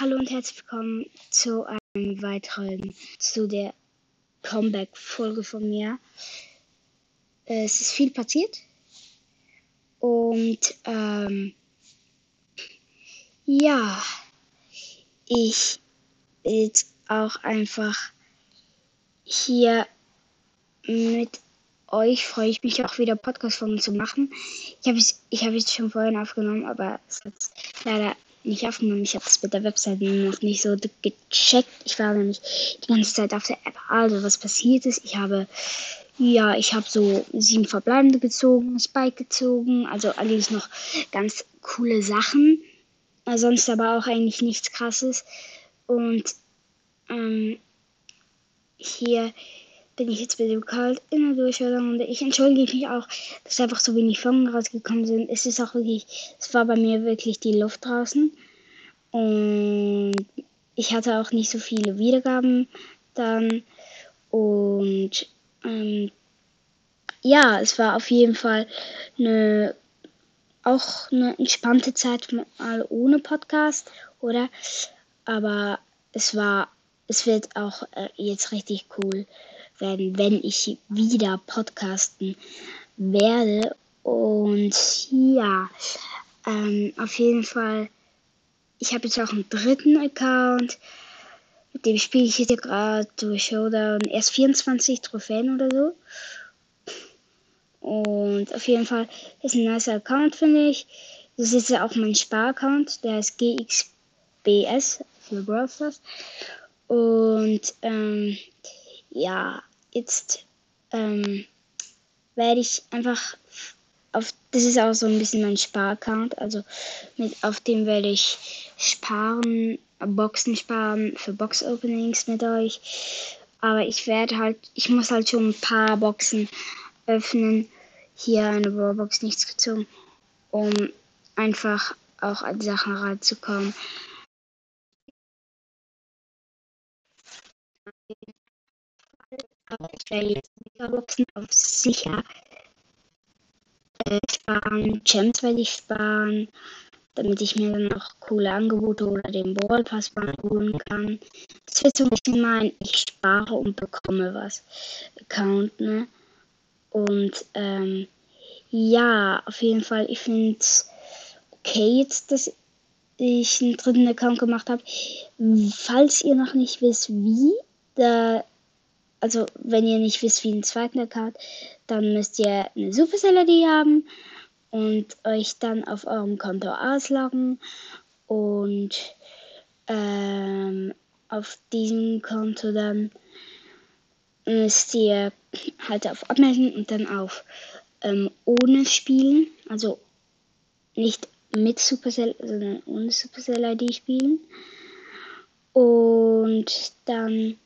Hallo und herzlich willkommen zu einem weiteren, zu der Comeback-Folge von mir. Es ist viel passiert und ähm, ja, ich jetzt auch einfach hier mit euch freue ich mich auch wieder Podcast-Folgen zu machen. Ich habe ich habe es schon vorhin aufgenommen, aber es hat leider. Ich habe es mit der Webseite noch nicht so gecheckt. Ich war nämlich die ganze Zeit auf der App. Also was passiert ist, ich habe ja, ich habe so sieben Verbleibende gezogen, Spike gezogen, also alles noch ganz coole Sachen. Sonst aber auch eigentlich nichts krasses. Und ähm, hier bin ich jetzt mit dem Kalt in der Durchführung und ich entschuldige mich auch, dass einfach so wenig Folgen rausgekommen sind. Es ist auch wirklich, es war bei mir wirklich die Luft draußen und ich hatte auch nicht so viele Wiedergaben dann und ähm, ja, es war auf jeden Fall eine auch eine entspannte Zeit mal ohne Podcast, oder? Aber es war, es wird auch äh, jetzt richtig cool werden, wenn ich wieder podcasten werde. Und ja, ähm, auf jeden Fall, ich habe jetzt auch einen dritten Account. Mit dem spiele ich jetzt gerade durch Showdown erst 24 Trophäen oder so. Und auf jeden Fall ist ein nicer Account, finde ich. Das ist ja auch mein Sparaccount, der ist GXBS für Brawl Und ähm, ja, jetzt ähm, werde ich einfach auf, das ist auch so ein bisschen mein Sparaccount, also mit, auf dem werde ich sparen, Boxen sparen für Box-Openings mit euch. Aber ich werde halt, ich muss halt schon ein paar Boxen öffnen. Hier eine Brawlbox nichts gezogen, um einfach auch an Sachen reinzukommen. Aber ich werde jetzt Megaboxen auf sicher äh, sparen. Gems werde ich sparen, damit ich mir dann auch coole Angebote oder den Ballpass holen kann. Das wird so ein bisschen mein Ich spare und bekomme was Account, ne? Und ähm, ja, auf jeden Fall, ich finde es okay jetzt, dass ich einen dritten Account gemacht habe. Falls ihr noch nicht wisst, wie, da also wenn ihr nicht wisst, wie ein zweiten Account, dann müsst ihr eine Supercell-ID haben und euch dann auf eurem Konto ausloggen und ähm, auf diesem Konto dann müsst ihr halt auf Abmelden und dann auf ähm, ohne spielen, also nicht mit Supercell, sondern ohne Supercell ID spielen. Und dann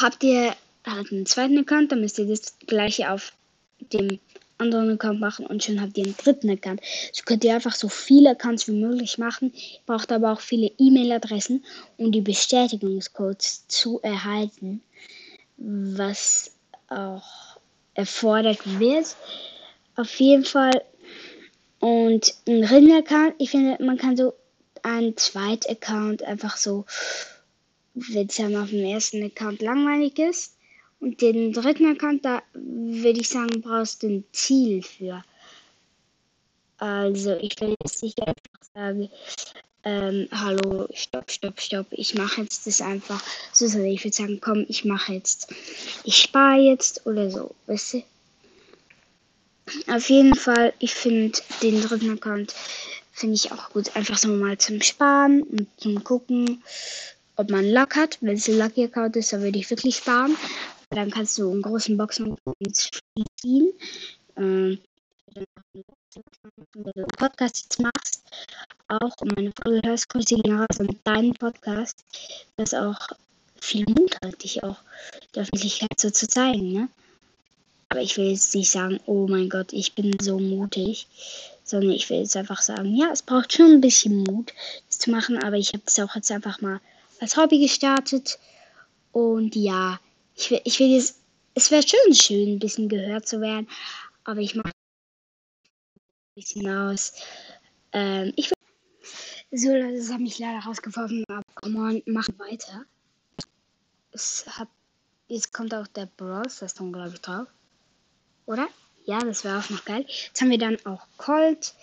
habt ihr halt einen zweiten Account, dann müsst ihr das gleiche auf dem anderen Account machen und schon habt ihr einen dritten Account. So könnt ihr einfach so viele Accounts wie möglich machen. Braucht aber auch viele E-Mail-Adressen, um die Bestätigungscodes zu erhalten, was auch erfordert wird. Auf jeden Fall. Und ein dritten Account, ich finde, man kann so einen zweiten Account einfach so wenn es dann auf dem ersten Account langweilig ist. Und den dritten Account, da würde ich sagen, brauchst du ein Ziel für. Also ich will jetzt nicht einfach sagen, ähm, hallo, stopp, stopp, stopp, ich mache jetzt das einfach so, sondern ich würde sagen, komm, ich mache jetzt, ich spare jetzt oder so, weißt du? Auf jeden Fall, ich finde den dritten Account, finde ich auch gut, einfach so mal zum Sparen und zum Gucken, ob man Luck hat. Wenn es ein Lucky Account ist, dann würde ich wirklich sparen. Dann kannst du einen großen Boxen ziehen. Ähm, wenn du Podcast jetzt machst, auch um meine Folge hörst, Grüße gehen raus an deinen Podcast, das auch viel Mut hat, dich auch der Öffentlichkeit so zu zeigen, ne? Aber ich will jetzt nicht sagen, oh mein Gott, ich bin so mutig, sondern ich will jetzt einfach sagen, ja, es braucht schon ein bisschen Mut, das zu machen, aber ich habe das auch jetzt einfach mal als Hobby gestartet. Und ja, ich will, ich will jetzt, es wäre schon schön, ein bisschen gehört zu werden, aber ich mache ein bisschen aus. Ähm, ich will, So, das hat mich leider rausgeworfen, aber come on, mach weiter. Es hat. Jetzt kommt auch der Brawl Stars glaube ich, drauf. Oder? Ja, das wäre auch noch geil. Jetzt haben wir dann auch Colt.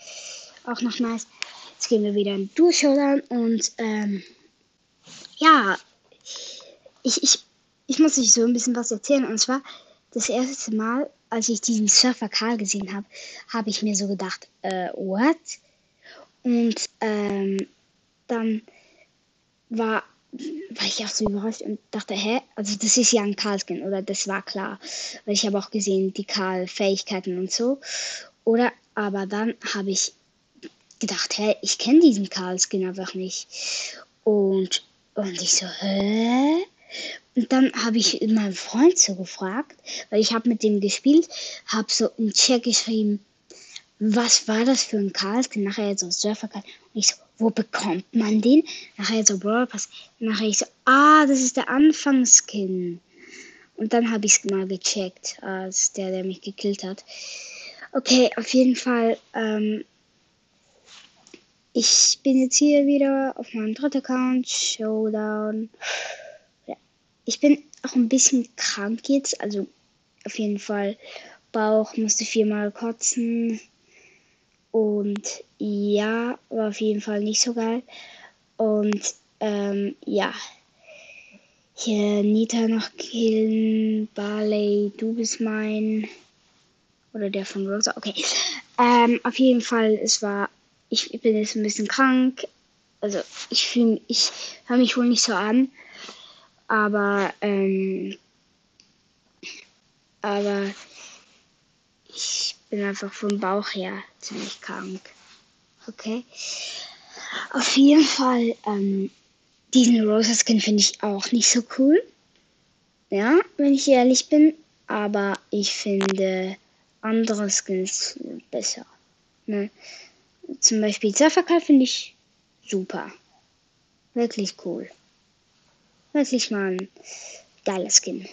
Auch noch nice. Jetzt gehen wir wieder in Durchschodern und ähm, ja, ich, ich, ich muss euch so ein bisschen was erzählen. Und zwar, das erste Mal, als ich diesen Surfer Karl gesehen habe, habe ich mir so gedacht, äh, what? Und ähm, dann war, war ich auch so überrascht und dachte, hä? Also das ist ja ein Karl-Skin, oder das war klar. Weil ich habe auch gesehen, die Karl-Fähigkeiten und so. Oder, aber dann habe ich gedacht, hä, ich kenne diesen Karl-Skin einfach nicht. Und, und ich so, hä? Und dann habe ich meinen Freund so gefragt, weil ich habe mit dem gespielt, habe so im Chat geschrieben, was war das für ein Karl-Skin? Nachher so Surfer Und ich so, wo bekommt man den? Nachher so Brawl Pass. Nachher ich so, ah, das ist der Anfangsskin. Und dann habe ich es mal gecheckt, als der, der mich gekillt hat. Okay, auf jeden Fall, ähm, ich bin jetzt hier wieder auf meinem dritten Account, Showdown. Ja. Ich bin auch ein bisschen krank jetzt, also auf jeden Fall Bauch, musste viermal kotzen. Und ja, war auf jeden Fall nicht so geil. Und ähm, ja. Hier Nita noch killen. Barley, du bist mein. Oder der von Rosa. Okay. Ähm, auf jeden Fall, es war. Ich, bin jetzt ein bisschen krank. Also ich fühle ich höre mich wohl nicht so an. Aber ähm, aber ich bin einfach vom Bauch her ziemlich krank. Okay. Auf jeden Fall, ähm, diesen Rosa Skin finde ich auch nicht so cool. Ja, wenn ich ehrlich bin. Aber ich finde andere Skins besser. Ne? Zum Beispiel Zafakal finde ich super. Wirklich cool. Wirklich mal ein geiler Skin.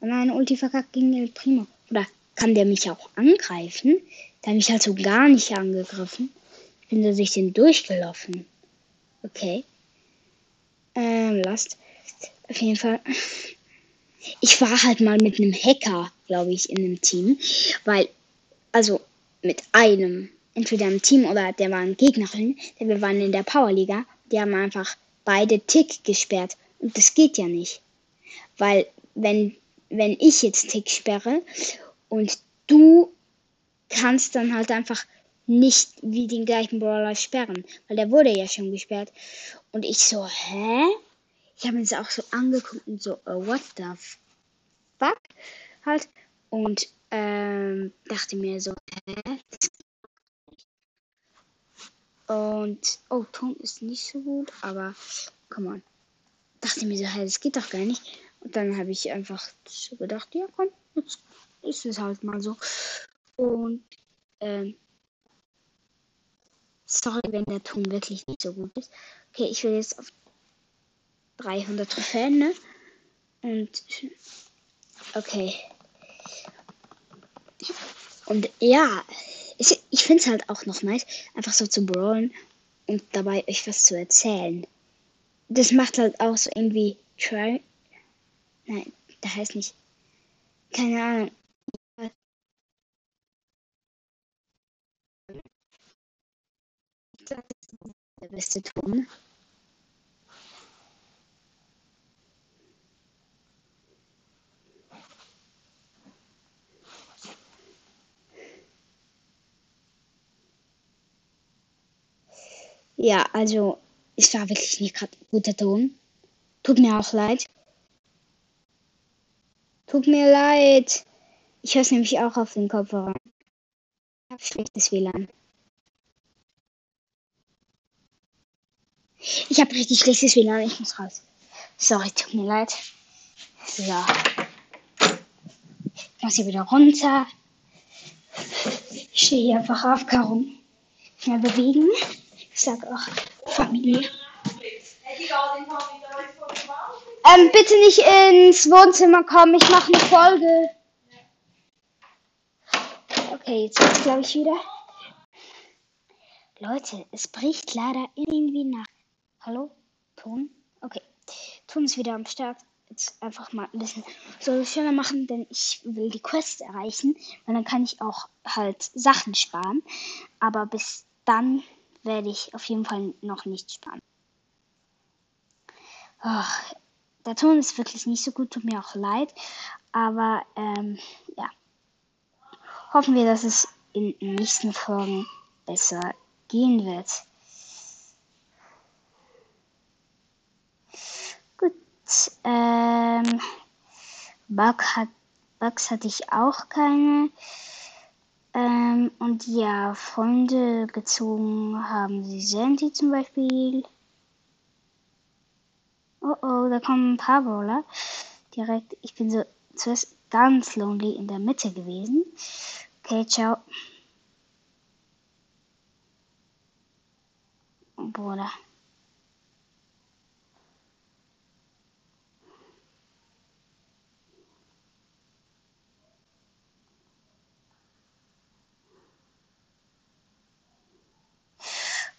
Und eine Ulti verkackt gegen El Primo. Oder kann der mich auch angreifen. Der hat mich halt so gar nicht angegriffen. Ich bin so durch den durchgelaufen. Okay. Ähm, Last. Auf jeden Fall. Ich war halt mal mit einem Hacker, glaube ich, in einem Team. Weil, also mit einem, entweder im Team oder der war ein Gegnerin, denn wir waren in der Powerliga. Die haben einfach beide Tick gesperrt. Und das geht ja nicht. Weil, wenn, wenn ich jetzt Tick sperre und du kannst dann halt einfach nicht wie den gleichen Brawler sperren, weil der wurde ja schon gesperrt. Und ich so, hä? Ich habe das auch so angeguckt und so, uh, what the fuck? Halt. Und ähm, dachte mir so, hä? Und, oh, Ton ist nicht so gut, aber, come on. Dachte mir so, hä, das geht doch gar nicht. Und dann habe ich einfach so gedacht, ja, komm, jetzt ist es halt mal so. Und ähm, sorry, wenn der Ton wirklich nicht so gut ist. Okay, ich will jetzt auf 300 Trophäen, ne? Und okay. Und ja, ich, ich finde es halt auch noch nice, einfach so zu brawlen und dabei euch was zu erzählen. Das macht halt auch so irgendwie Try. Nein, der heißt nicht. Keine Ahnung. der beste Ton. Ja, also es war wirklich nicht gerade guter Ton. Tut mir auch leid. Tut mir leid. Ich höre es nämlich auch auf den Kopfhörer. Ich habe schlechtes WLAN. Ich habe richtig schlechtes WLAN. Ich muss raus. Sorry, tut mir leid. So. Ich muss hier wieder runter. Ich stehe hier einfach auf, Karum. Schnell bewegen. Ich sag auch Familie. Ähm, bitte nicht ins Wohnzimmer kommen. Ich mache eine Folge. Okay, jetzt geht's glaube ich wieder. Leute, es bricht leider irgendwie nach. Hallo? Ton? Okay. Ton ist wieder am Start. Jetzt einfach mal ein bisschen so schneller machen, denn ich will die Quest erreichen. Und dann kann ich auch halt Sachen sparen. Aber bis dann werde ich auf jeden Fall noch nicht sparen. Oh, der Ton ist wirklich nicht so gut, tut mir auch leid. Aber ähm, ja. Hoffen wir, dass es in den nächsten Folgen besser gehen wird. Gut. Ähm, Bug hat, Bugs hatte ich auch keine. Ähm, und ja, Freunde gezogen haben sie Sandy zum Beispiel. Oh oh, da kommen ein paar Brawler. Direkt, ich bin so zuerst ganz lonely in der Mitte gewesen. Okay, ciao. Bruder.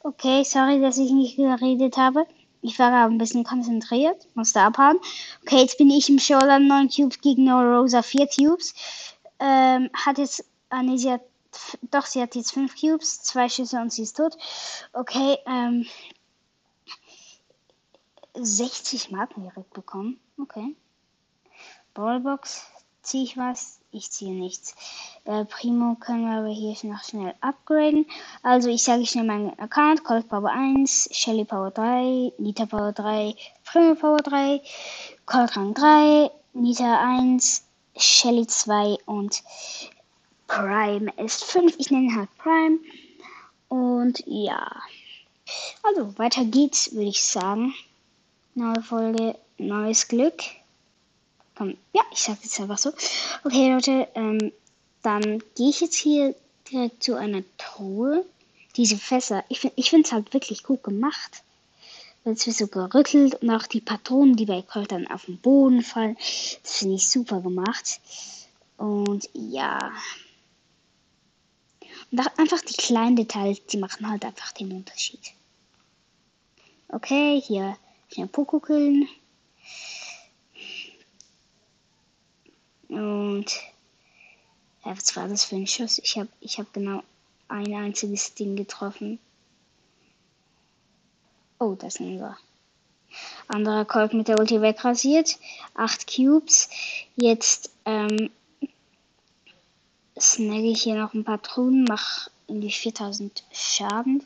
Okay, sorry, dass ich nicht geredet habe. Ich war aber ein bisschen konzentriert, musste abhauen. Okay, jetzt bin ich im Showdown 9 Cubes gegen No Rosa 4 Cubes. Ähm, hat jetzt, hat, doch, sie hat jetzt 5 Cubes, 2 Schüsse und sie ist tot. Okay, ähm, 60 Marken direkt bekommen. Okay. Ballbox, ziehe ich was? Ich ziehe nichts. Äh, Primo können wir aber hier noch schnell upgraden. Also ich sage schnell meinen Account. Cold Power 1, Shelly Power 3, Nita Power 3, Primo Power 3, Cold Rang 3, Nita 1, Shelly 2 und Prime ist 5. Ich nenne halt Prime. Und ja. Also weiter geht's, würde ich sagen. Neue Folge, neues Glück. Komm, ja, ich sag jetzt einfach so. Okay, Leute, ähm, dann gehe ich jetzt hier direkt zu einer Truhe. Diese Fässer, ich, finde es halt wirklich gut gemacht. Jetzt wird so gerüttelt und auch die Patronen, die bei dann auf den Boden fallen. Das finde ich super gemacht. Und ja. Und einfach die kleinen Details, die machen halt einfach den Unterschied. Okay, hier schnell Poko killen. Und ja, was war das für ein Schuss? Ich habe ich hab genau ein einziges Ding getroffen. Oh, das nehmen wir. Anderer Kolb mit der Ulti wegrasiert. 8 Cubes. Jetzt ähm, snagge ich hier noch ein paar Truhen, mach irgendwie 4000 Schaden.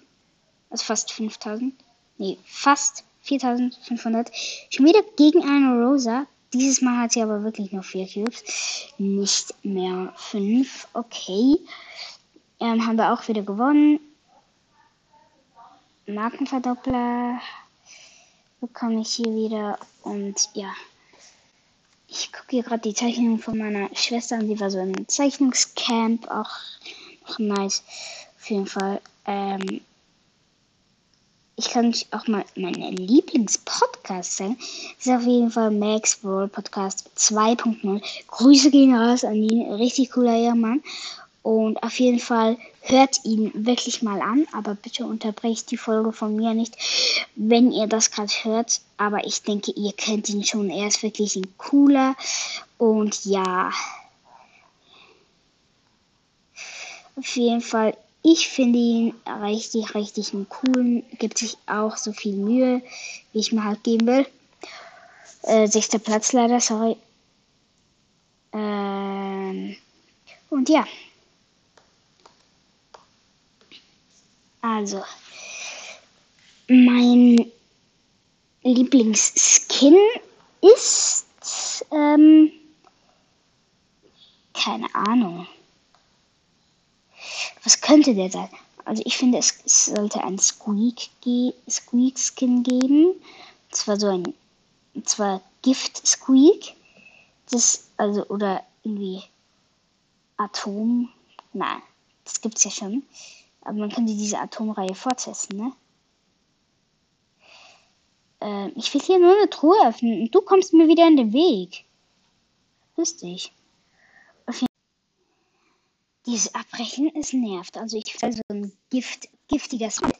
Also fast 5000. Nee, fast 4500. Schon wieder gegen eine Rosa. Dieses Mal hat sie aber wirklich nur 4 Cubes. Nicht mehr 5. Okay. Ähm, haben wir auch wieder gewonnen. Markenverdoppler bekomme ich hier wieder. Und ja. Ich gucke hier gerade die Zeichnung von meiner Schwester an. Die war so im Zeichnungscamp. Auch noch nice. Auf jeden Fall. Ähm, ich kann euch auch mal meinen Lieblingspodcast sagen. Ist auf jeden Fall Max World Podcast 2.0. Grüße gehen raus an ihn. Richtig cooler Ehemann. Und auf jeden Fall hört ihn wirklich mal an. Aber bitte unterbrecht die Folge von mir nicht, wenn ihr das gerade hört. Aber ich denke, ihr kennt ihn schon. Er ist wirklich ein cooler. Und ja. Auf jeden Fall ich finde ihn richtig, richtig einen coolen, gibt sich auch so viel Mühe, wie ich mir halt geben will. Äh, sechster Platz leider, sorry. Ähm, und ja. Also, mein Lieblingsskin ist, ähm, keine Ahnung. Was könnte der sein? Also ich finde, es, sollte ein Squeak, Squeak Skin geben. Und zwar so ein, zwar Gift Squeak. Das, also, oder irgendwie Atom. Nein, das gibt's ja schon. Aber man könnte diese Atomreihe fortsetzen, ne? Ähm, ich will hier nur eine Truhe öffnen und du kommst mir wieder in den Weg. Lustig. Dieses Abbrechen, es nervt. Also ich will so ein Gift giftiger Squid.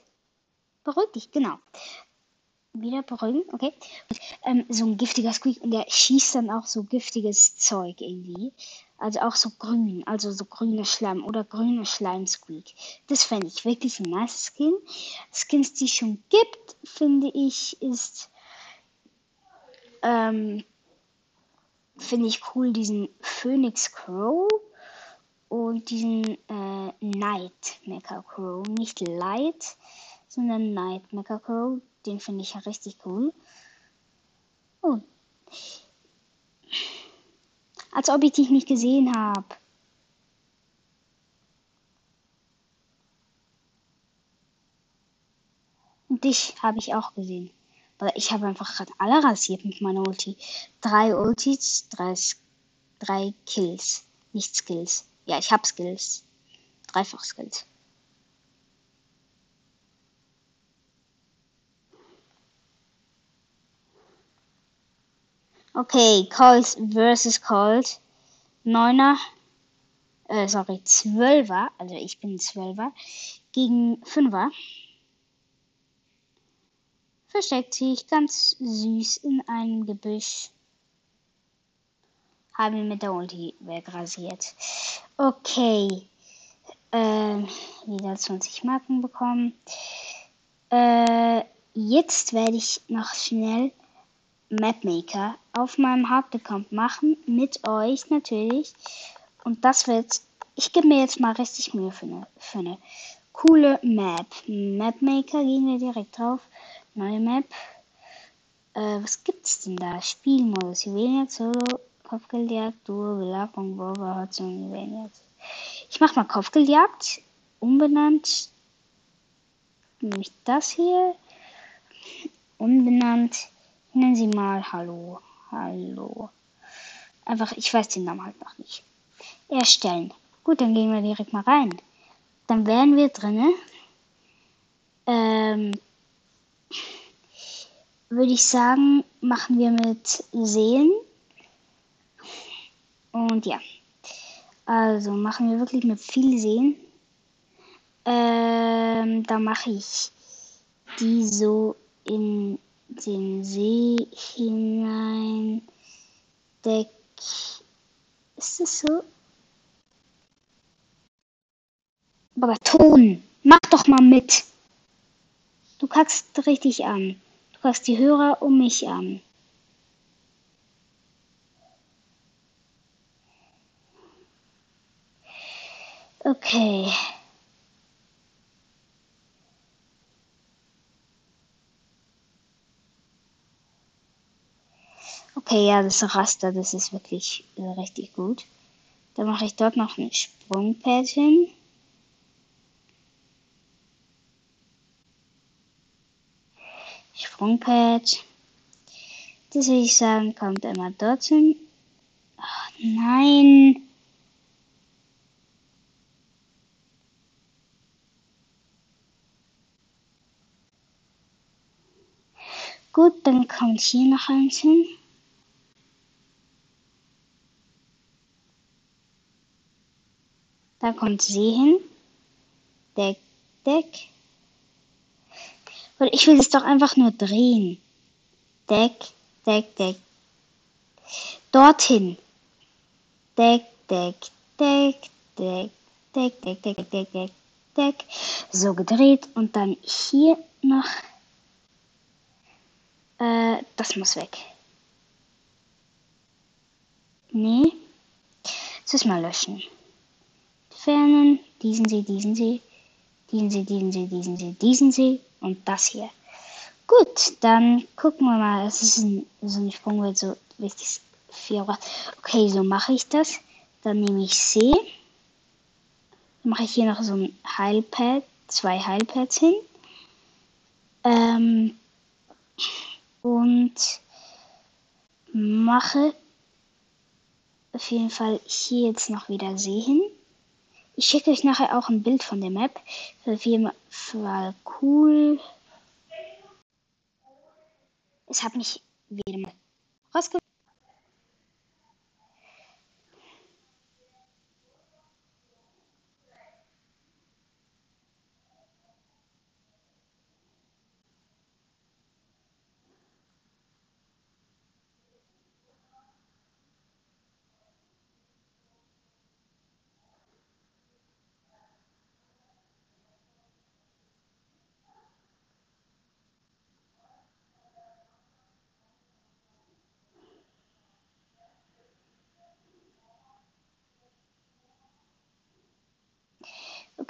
Beruhig dich, genau. Wieder beruhigen, okay. Und, ähm, so ein giftiger Squeak und der schießt dann auch so giftiges Zeug irgendwie. Also auch so grün, also so grüner Schleim oder grüner Schleim-Squeak. Das fände ich wirklich ein nice Skin. Skins, die es schon gibt, finde ich, ist ähm, finde ich cool diesen Phoenix Crow und diesen äh, Night Crow. Nicht Light, sondern Night Crow. Den finde ich ja richtig cool. Oh. Als ob ich dich nicht gesehen habe. Und dich habe ich auch gesehen. Aber ich habe einfach gerade alle rasiert mit meiner Ulti. Drei Ultis, drei, drei Kills. Nicht Skills. Ja, ich habe Skills. Dreifach Skills. Okay, Colt versus Colt. Neuner, äh, sorry, Zwölfer, also ich bin Zwölfer, gegen Fünfer versteckt sich ganz süß in einem Gebüsch. Haben ihn mit der Ulti wegrasiert. Okay. Ähm, wieder 20 Marken bekommen. Äh, jetzt werde ich noch schnell Mapmaker auf meinem Hauptaccount machen. Mit euch natürlich. Und das wird. Ich gebe mir jetzt mal richtig Mühe für eine, für eine coole Map. Mapmaker gehen wir direkt drauf. Neue Map. Äh, was gibt's denn da? Spielmodus. Juwelienjagd, Solo, Kopfgeldjagd, Duo, Belagerung, Rover, Hotzung, Juwelienjagd. Ich mach mal Kopfgeldjagd. Umbenannt. Nämlich das hier. Umbenannt. Nennen Sie mal Hallo. Hallo. Einfach, ich weiß den Namen halt noch nicht. Erstellen. Gut, dann gehen wir direkt mal rein. Dann wären wir drinne. Ähm, würde ich sagen, machen wir mit Sehen. Und ja. Also machen wir wirklich mit viel Sehen. Ähm, da mache ich die so in den See hinein. Deck. Ist das so? Aber Ton, mach doch mal mit. Du kackst richtig an was die Hörer um mich an. Okay. Okay, ja, das Raster, das ist wirklich äh, richtig gut. Dann mache ich dort noch ein Sprungpad hin. Sprungpad. Das würde ich sagen, kommt immer dorthin. Ach, nein. Gut, dann kommt hier noch eins hin. Da kommt sie hin. Deck, Deck. Weil ich will es doch einfach nur drehen. Deck, Deck, Deck. Dorthin. Deck, Deck, Deck, Deck, Deck, Deck, Deck, Deck, Deck, Deck. So gedreht und dann hier noch. Äh, das muss weg. Nee. Das mal löschen. Entfernen. Diesen See, diesen See. Diesen See, diesen See, diesen See, diesen See und das hier. Gut, dann gucken wir mal. Es ist ein, so ein Sprungwert, so richtig vier. Okay, so mache ich das. Dann nehme ich C. Dann mache ich hier noch so ein Heilpad, zwei Heilpads hin. Ähm, und mache auf jeden Fall hier jetzt noch wieder See hin. Ich schicke euch nachher auch ein Bild von der Map. Auf jeden Fall cool. Es hat mich wieder mal rausgebracht.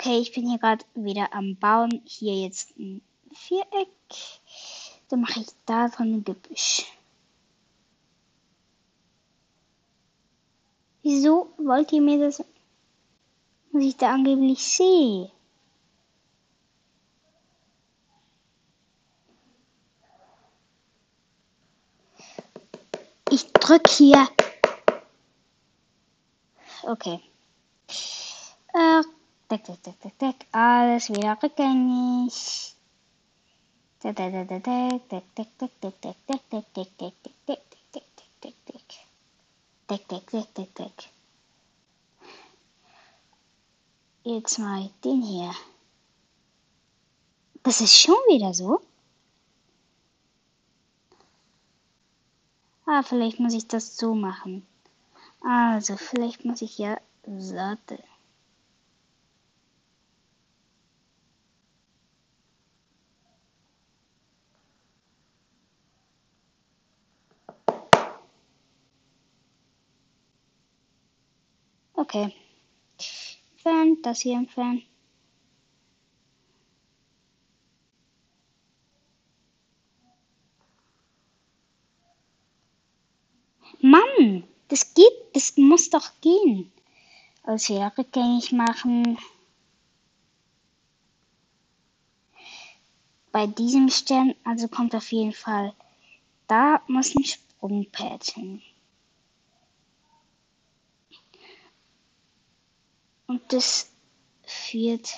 Okay, ich bin hier gerade wieder am Bauen. Hier jetzt ein Viereck. Dann mache ich da drin ein Gebüsch. Wieso wollt ihr mir das, was ich da angeblich sehe? Ich drück hier. Okay. Äh, deck, deck, deck, deck, deck. Alles wieder rückgängig. Deck, deck, deck, deck, deck, deck, deck, deck, deck, deck, deck, deck, deck, deck, deck, deck, deck. Deck, deck, deck, deck, deck. Jetzt mal den hier. Das ist schon wieder so. Ah, vielleicht muss ich das so machen. Also, vielleicht muss ich ja Sorte. Okay. Entfernen, das hier entfernen. Mann, das geht, das muss doch gehen. Also wieder rückgängig machen. Bei diesem Stern, also kommt auf jeden Fall, da muss ein Sprungpad hin. Und das führt,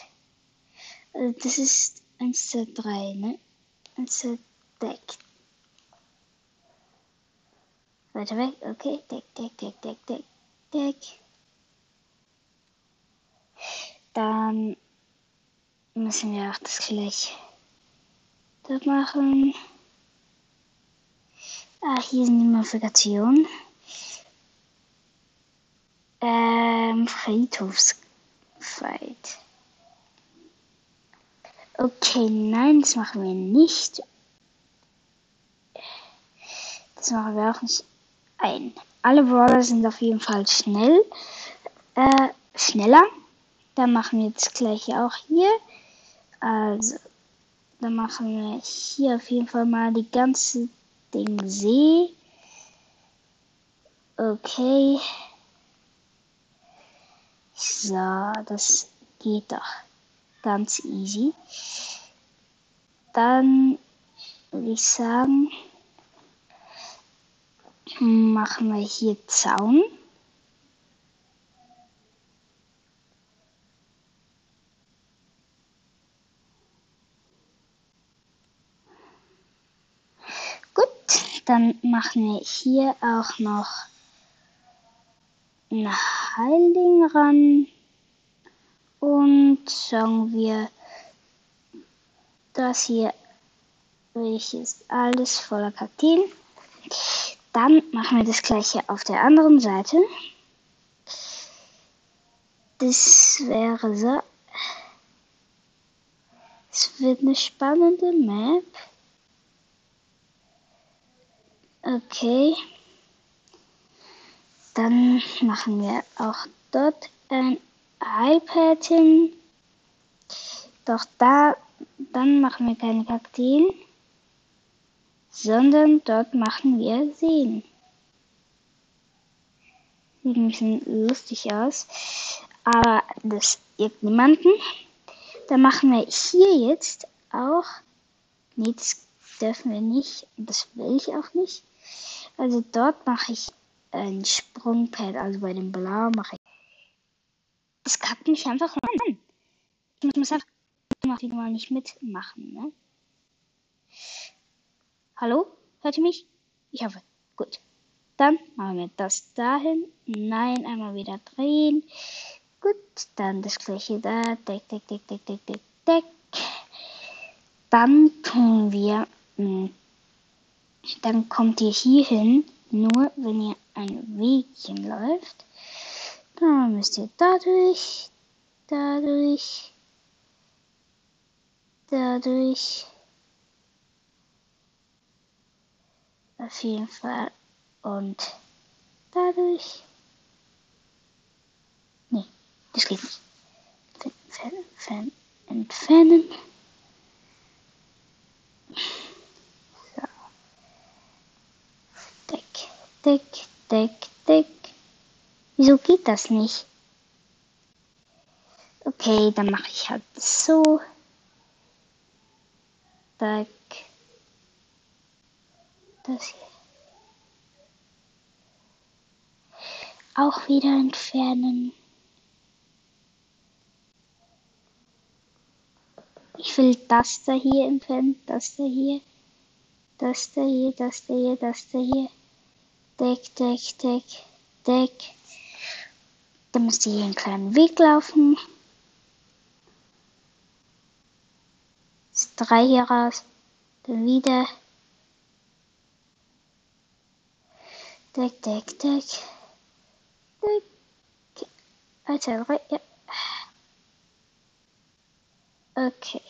also das ist 1, 2, 3, ne? 1, 2, Deck. Weiter weg, okay, Deck, Deck, Deck, Deck, Deck, Deck. Dann müssen wir auch das gleich da machen. Ah, hier sind die Modifikationen. Ähm, Friedhofsfight. Okay, nein, das machen wir nicht. Das machen wir auch nicht ein. Alle Brawler sind auf jeden Fall schnell. Äh, schneller. Dann machen wir das gleiche auch hier. Also, dann machen wir hier auf jeden Fall mal die ganze Ding See. Okay. So, das geht doch ganz easy. Dann würde ich sagen, machen wir hier Zaun. Gut, dann machen wir hier auch noch ein Heilding ran. Und sagen wir, das hier ist alles voller Kakteen. Dann machen wir das gleiche auf der anderen Seite. Das wäre so. Es wird eine spannende Map. Okay. Dann machen wir auch dort ein iPad hin. Doch da, dann machen wir keine Kakteen, sondern dort machen wir Seen. Sieht ein bisschen lustig aus, aber das juckt niemanden. Dann machen wir hier jetzt auch, nee, das dürfen wir nicht, das will ich auch nicht. Also dort mache ich ein Sprungpad, also bei dem Blau mache ich. Das kackt mich einfach an. Ich muss einfach mal nicht mitmachen, ne? Hallo? Hört ihr mich? Ich hoffe. Gut. Dann machen wir das dahin. Nein, einmal wieder drehen. Gut, dann das gleiche da. Deck, deck, deck, deck, deck, deck, deck. Dann tun wir, hm, dann kommt ihr hier hin, nur wenn ihr ein Wegchen läuft. Dann müsst ihr dadurch, dadurch, dadurch. Auf jeden Fall. Und dadurch. Nee, das geht nicht. Entfernen, entfernen, entfernen. So. Deck, Deck, Deck, Deck. Wieso geht das nicht? Okay, dann mache ich halt so. Deck. Das hier. Auch wieder entfernen. Ich will das da hier entfernen, das da hier, das da hier, das da hier, das da hier. Deck, Deck, Deck, Deck. Dann müsste hier einen kleinen Weg laufen. Das drei hier raus. Dann wieder. Deck, Deck, Deck. Deck. Alter, drei, ja. Okay.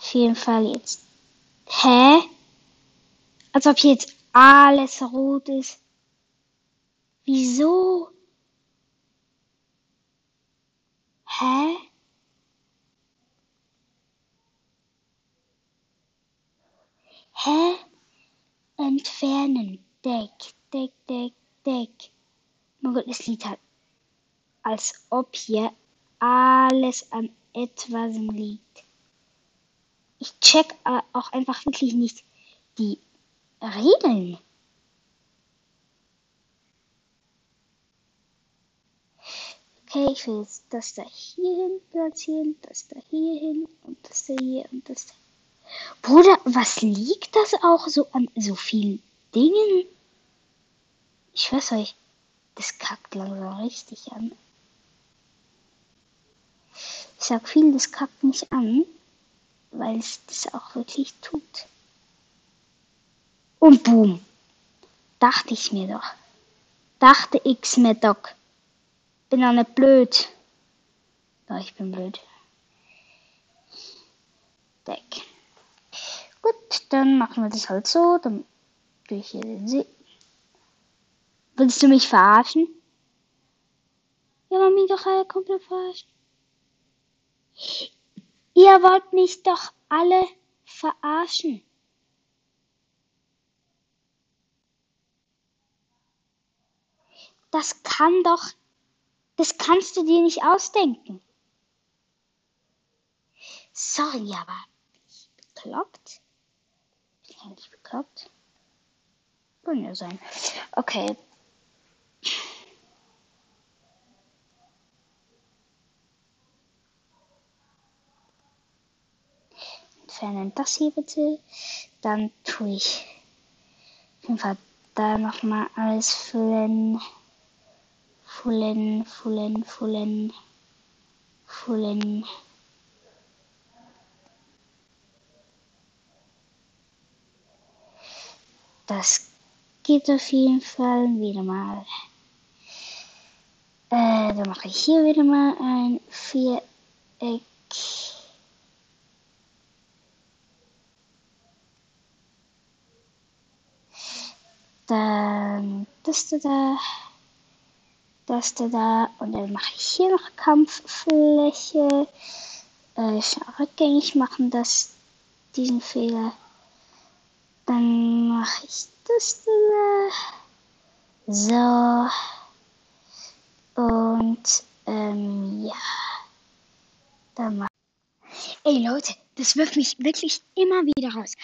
Auf jeden Fall jetzt. Hä? Als ob jetzt alles rot ist. Wieso? Hä? Hä? Entfernen. Deck, Deck, Deck, Deck. Mein Gott, das Lied hat. Als ob hier alles an etwas liegt. Ich check auch einfach wirklich nicht die Regeln. Okay, ich will jetzt das da hier hin platzieren, das da hier hin und das da hier und das da. Bruder, was liegt das auch so an so vielen Dingen? Ich weiß euch, das kackt langsam richtig an. Ich sag viel, das kackt mich an, weil es das auch wirklich tut. Und boom. Dachte ich mir doch. Dachte ich mir doch. Bin auch nicht blöd. Doch, ich bin blöd. Deck. Gut, dann machen wir das halt so. Dann tue ich hier den See. Willst du mich verarschen? Ja, Mami, doch alle komplett verarschen. Ihr wollt mich doch alle verarschen. Das kann doch, das kannst du dir nicht ausdenken. Sorry, aber ich bekloppt? Ich bin nicht bekloppt. Kann ja sein. Okay. entfernen das hier bitte. Dann tue ich auf jeden Fall da nochmal alles füllen. Füllen, füllen, füllen, füllen. Das geht auf jeden Fall wieder mal. Äh, dann mache ich hier wieder mal ein Viereck. Dann das da, das da und dann mache ich hier noch Kampffläche. Äh, rückgängig machen das, diesen Fehler. Dann mache ich das da. So. Und ähm, ja. Dann mach Ey Leute, das wirft mich wirklich immer wieder raus.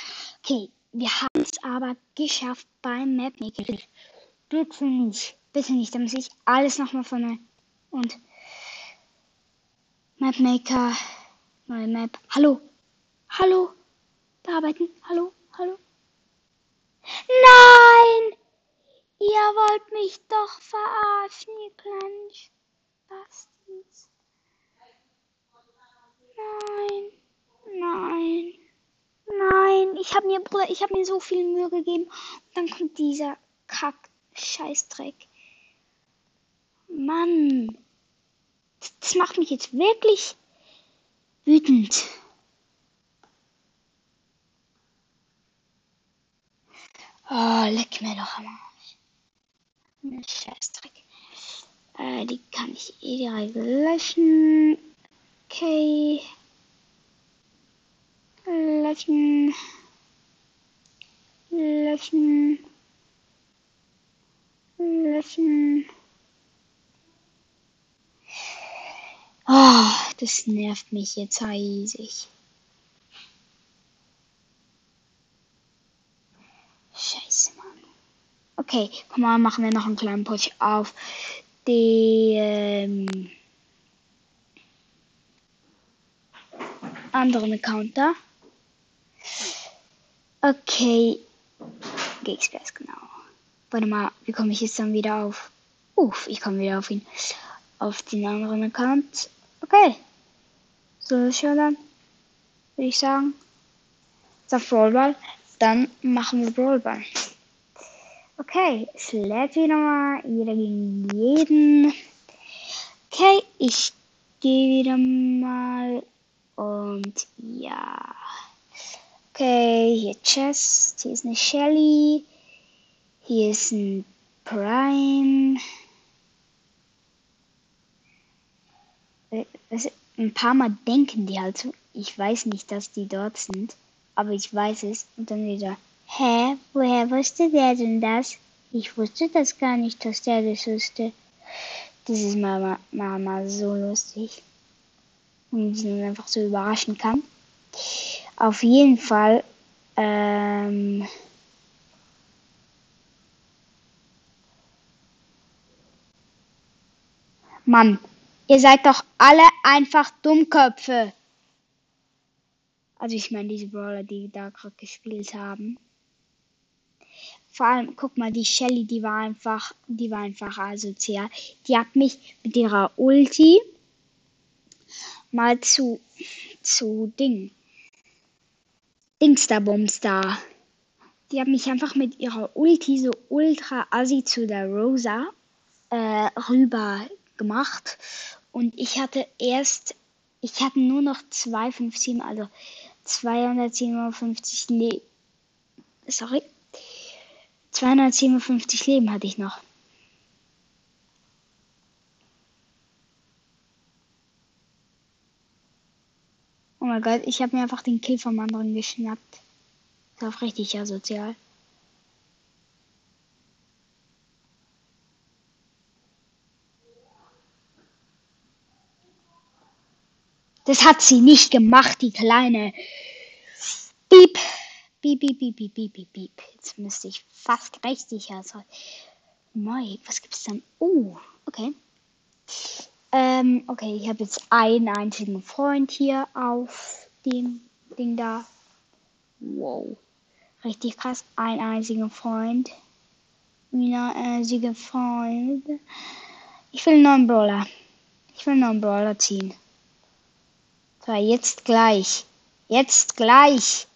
Okay, wir haben es aber geschafft beim Mapmaker. Bitte nicht. Bitte nicht. Da muss ich alles nochmal von und Mapmaker. Neue Map. Hallo. Hallo. Bearbeiten. Hallo. Hallo. Nein! Ihr wollt mich doch verarschen, ihr kleinen Spastis. Nein. Nein. Nein, ich habe mir, Bruder, ich habe mir so viel Mühe gegeben. Und dann kommt dieser Kack-Scheißdreck. Mann. Das macht mich jetzt wirklich wütend. Oh, leck mir doch am Arsch. Scheißdreck. Äh, die kann ich eh direkt löschen. Okay. Löschen. Löschen. Löschen. Oh, das nervt mich jetzt riesig. Scheiße, Mann. Okay, komm mal, machen wir noch einen kleinen Push auf den ähm, anderen Account da. Okay. Geekspace, genau. Warte mal, wie komme ich jetzt dann wieder auf? Uff, ich komme wieder auf ihn. Auf den anderen Account. Okay. So, schon dann. Würde ich sagen. Sag Brawlball. Dann machen wir Brawlball. Okay, lädt wieder mal. Jeder gegen jeden. Okay, ich gehe wieder mal. Und ja. Okay, hier Chest. Hier ist eine Shelly. Hier ist ein Prime. Ein paar Mal denken die halt so. Ich weiß nicht, dass die dort sind. Aber ich weiß es. Und dann wieder. Hä? Woher wusste der denn das? Ich wusste das gar nicht, dass der das wusste. Das ist mal, mal so lustig. Und ihn einfach so überraschen kann. Auf jeden Fall. Ähm, Mann, ihr seid doch alle einfach Dummköpfe. Also ich meine diese Brawler, die da gerade gespielt haben. Vor allem, guck mal, die Shelly, die war einfach, die war einfach asozial. Die hat mich mit ihrer Ulti mal zu, zu Ding. Dingsterbums da. Die hat mich einfach mit ihrer Ulti so ultra assi zu der Rosa äh, rüber gemacht. Und ich hatte erst, ich hatte nur noch 257, also 257 Leben. Sorry. 257 Leben hatte ich noch. Oh mein Gott, ich habe mir einfach den Kill vom anderen geschnappt. Ist auch richtig asozial. Das hat sie nicht gemacht, die kleine. Piep. Piep, piep, piep, piep, piep, piep, piep. Jetzt müsste ich fast richtig also. Moi, was gibt's dann? Oh, okay. Ähm, okay, ich habe jetzt einen einzigen Freund hier auf dem Ding da. Wow. Richtig krass. Ein einziger Freund. Ein einziger Freund. Ich will einen neuen Brawler. Ich will einen neuen Brawler ziehen. So, jetzt gleich. Jetzt gleich.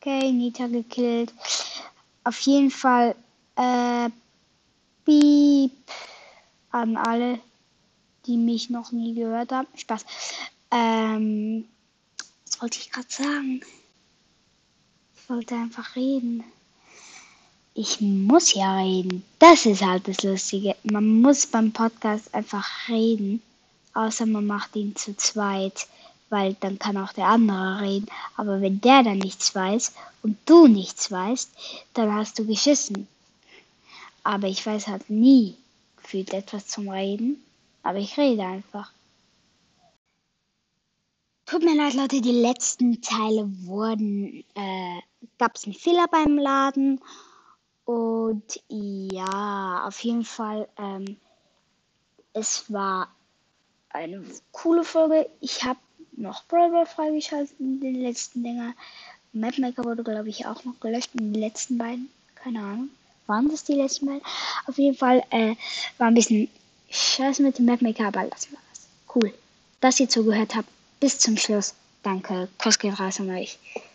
Okay, Nita gekillt. Auf jeden Fall, äh, Piep an alle, die mich noch nie gehört haben. Spaß. Ähm, was wollte ich gerade sagen? Ich wollte einfach reden. Ich muss ja reden. Das ist halt das Lustige. Man muss beim Podcast einfach reden. Außer man macht ihn zu zweit, weil dann kann auch der andere reden. Aber wenn der dann nichts weiß und du nichts weißt, dann hast du geschissen. Aber ich weiß halt nie gefühlt etwas zum Reden. Aber ich rede einfach. Tut mir leid, Leute, die letzten Teile wurden, äh, gab es einen Fehler beim Laden. Und ja, auf jeden Fall, ähm, es war eine coole Folge. Ich habe noch Brawl freigeschaltet in den letzten Dinger. Mapmaker wurde, glaube ich, auch noch gelöscht in den letzten beiden. Keine Ahnung. Waren das die letzten beiden? Auf jeden Fall äh, war ein bisschen scheiße mit dem Mapmaker, aber lassen wir das. Cool. Dass ihr zugehört habt. Bis zum Schluss. Danke. Kuss geht raus an euch.